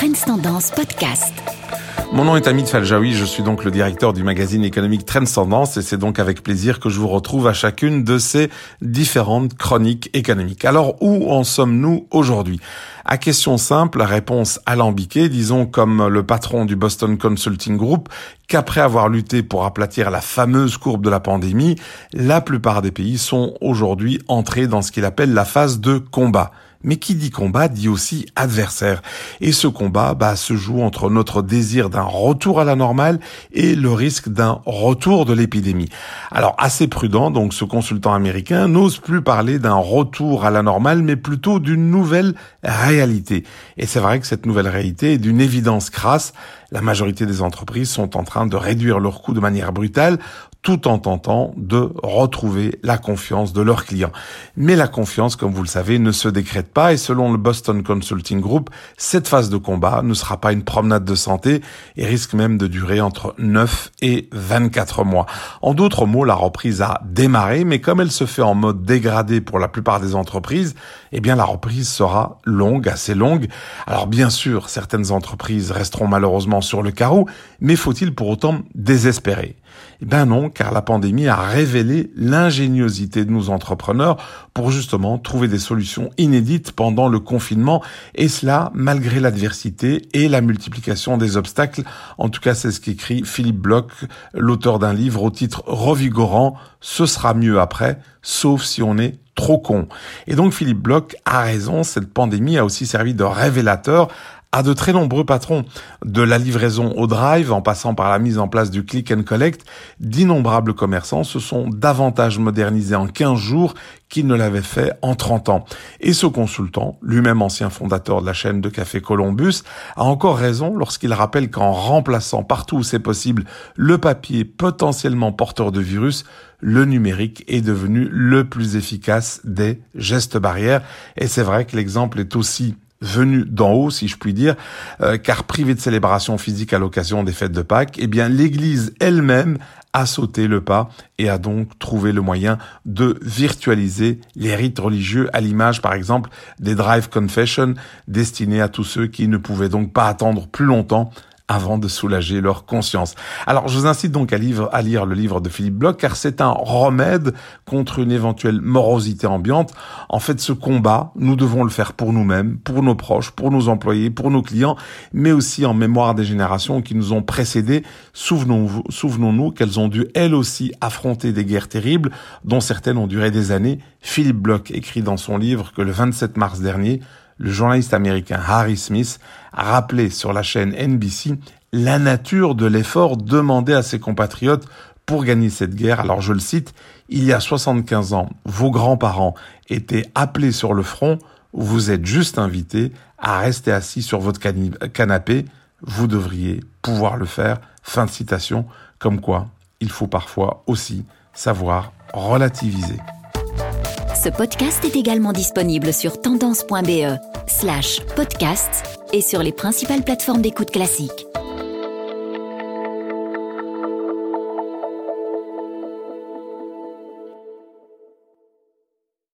Trends Podcast. Mon nom est Amit Faljaoui, je suis donc le directeur du magazine économique Trends Tendance et c'est donc avec plaisir que je vous retrouve à chacune de ces différentes chroniques économiques. Alors où en sommes-nous aujourd'hui? À question simple, réponse alambiquée, disons comme le patron du Boston Consulting Group, qu'après avoir lutté pour aplatir la fameuse courbe de la pandémie, la plupart des pays sont aujourd'hui entrés dans ce qu'il appelle la phase de combat. Mais qui dit combat dit aussi adversaire. Et ce combat bah, se joue entre notre désir d'un retour à la normale et le risque d'un retour de l'épidémie. Alors assez prudent, donc ce consultant américain n'ose plus parler d'un retour à la normale, mais plutôt d'une nouvelle réalité. Et c'est vrai que cette nouvelle réalité est d'une évidence crasse. La majorité des entreprises sont en train de réduire leurs coûts de manière brutale tout en tentant de retrouver la confiance de leurs clients. Mais la confiance, comme vous le savez, ne se décrète pas et selon le Boston Consulting Group, cette phase de combat ne sera pas une promenade de santé et risque même de durer entre 9 et 24 mois. En d'autres mots, la reprise a démarré, mais comme elle se fait en mode dégradé pour la plupart des entreprises, eh bien la reprise sera longue, assez longue. Alors bien sûr, certaines entreprises resteront malheureusement sur le carreau, mais faut-il pour autant désespérer? Eh ben non, car la pandémie a révélé l'ingéniosité de nos entrepreneurs pour justement trouver des solutions inédites pendant le confinement, et cela malgré l'adversité et la multiplication des obstacles. En tout cas, c'est ce qu'écrit Philippe Bloch, l'auteur d'un livre au titre revigorant Ce sera mieux après, sauf si on est trop con. Et donc Philippe Bloch a raison, cette pandémie a aussi servi de révélateur à de très nombreux patrons, de la livraison au drive en passant par la mise en place du click and collect, d'innombrables commerçants se sont davantage modernisés en 15 jours qu'ils ne l'avaient fait en 30 ans. Et ce consultant, lui-même ancien fondateur de la chaîne de café Columbus, a encore raison lorsqu'il rappelle qu'en remplaçant partout où c'est possible le papier potentiellement porteur de virus, le numérique est devenu le plus efficace des gestes barrières. Et c'est vrai que l'exemple est aussi venu d'en haut, si je puis dire, euh, car privé de célébration physique à l'occasion des fêtes de Pâques, eh bien l'Église elle-même a sauté le pas et a donc trouvé le moyen de virtualiser les rites religieux à l'image, par exemple, des Drive Confession destinés à tous ceux qui ne pouvaient donc pas attendre plus longtemps avant de soulager leur conscience. Alors je vous incite donc à, à lire le livre de Philippe Bloch car c'est un remède contre une éventuelle morosité ambiante. En fait, ce combat, nous devons le faire pour nous-mêmes, pour nos proches, pour nos employés, pour nos clients, mais aussi en mémoire des générations qui nous ont précédés. Souvenons-nous souvenons qu'elles ont dû elles aussi affronter des guerres terribles dont certaines ont duré des années. Philippe Bloch écrit dans son livre que le 27 mars dernier, le journaliste américain Harry Smith a rappelé sur la chaîne NBC la nature de l'effort demandé à ses compatriotes pour gagner cette guerre. Alors je le cite, il y a 75 ans, vos grands-parents étaient appelés sur le front, vous êtes juste invités à rester assis sur votre canapé, vous devriez pouvoir le faire. Fin de citation, comme quoi il faut parfois aussi savoir relativiser. Ce podcast est également disponible sur tendance.be slash podcast et sur les principales plateformes d'écoute classique.